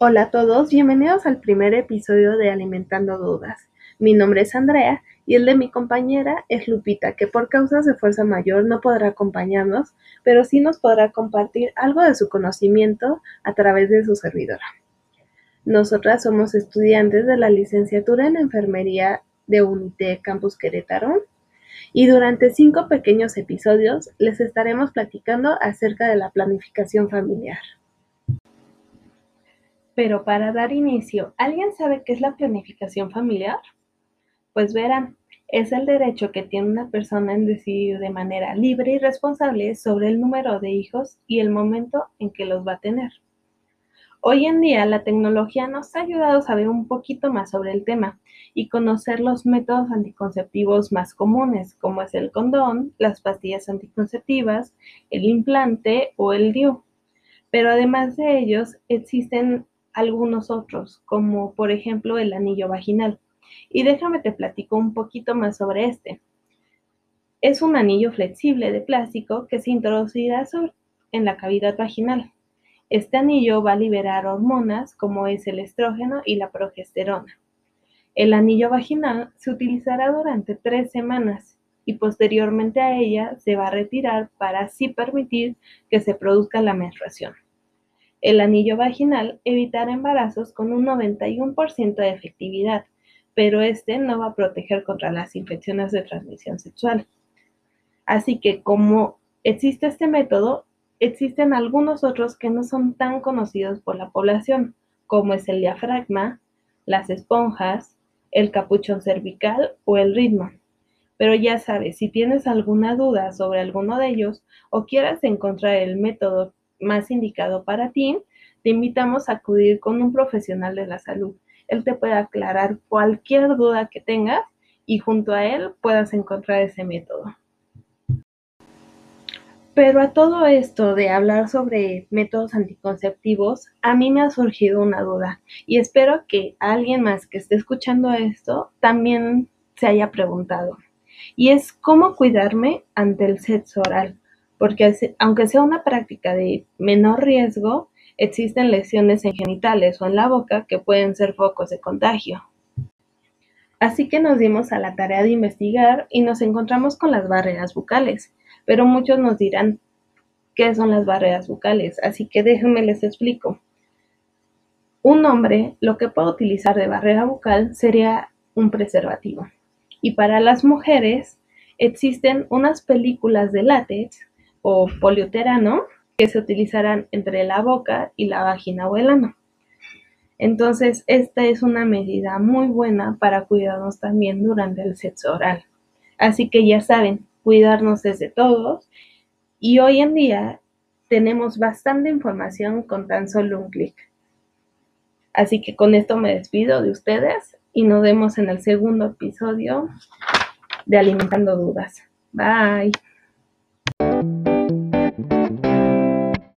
Hola a todos, bienvenidos al primer episodio de Alimentando Dudas. Mi nombre es Andrea y el de mi compañera es Lupita, que por causas de fuerza mayor no podrá acompañarnos, pero sí nos podrá compartir algo de su conocimiento a través de su servidora. Nosotras somos estudiantes de la licenciatura en enfermería de UNITE Campus Querétaro y durante cinco pequeños episodios les estaremos platicando acerca de la planificación familiar. Pero para dar inicio, ¿alguien sabe qué es la planificación familiar? Pues verán, es el derecho que tiene una persona en decidir de manera libre y responsable sobre el número de hijos y el momento en que los va a tener. Hoy en día la tecnología nos ha ayudado a saber un poquito más sobre el tema y conocer los métodos anticonceptivos más comunes, como es el condón, las pastillas anticonceptivas, el implante o el DIU. Pero además de ellos, existen algunos otros, como por ejemplo el anillo vaginal. Y déjame te platico un poquito más sobre este. Es un anillo flexible de plástico que se introducirá en la cavidad vaginal. Este anillo va a liberar hormonas como es el estrógeno y la progesterona. El anillo vaginal se utilizará durante tres semanas y posteriormente a ella se va a retirar para así permitir que se produzca la menstruación. El anillo vaginal evitará embarazos con un 91% de efectividad, pero este no va a proteger contra las infecciones de transmisión sexual. Así que como existe este método, existen algunos otros que no son tan conocidos por la población, como es el diafragma, las esponjas, el capuchón cervical o el ritmo. Pero ya sabes, si tienes alguna duda sobre alguno de ellos o quieras encontrar el método más indicado para ti, te invitamos a acudir con un profesional de la salud. Él te puede aclarar cualquier duda que tengas y junto a él puedas encontrar ese método. Pero a todo esto de hablar sobre métodos anticonceptivos, a mí me ha surgido una duda y espero que alguien más que esté escuchando esto también se haya preguntado. Y es cómo cuidarme ante el sexo oral porque aunque sea una práctica de menor riesgo, existen lesiones en genitales o en la boca que pueden ser focos de contagio. Así que nos dimos a la tarea de investigar y nos encontramos con las barreras bucales, pero muchos nos dirán qué son las barreras bucales, así que déjenme les explico. Un hombre lo que puede utilizar de barrera bucal sería un preservativo. Y para las mujeres existen unas películas de látex o poliuterano que se utilizarán entre la boca y la vagina o el ano. Entonces, esta es una medida muy buena para cuidarnos también durante el sexo oral. Así que ya saben, cuidarnos desde todos. Y hoy en día tenemos bastante información con tan solo un clic. Así que con esto me despido de ustedes y nos vemos en el segundo episodio de Alimentando Dudas. Bye.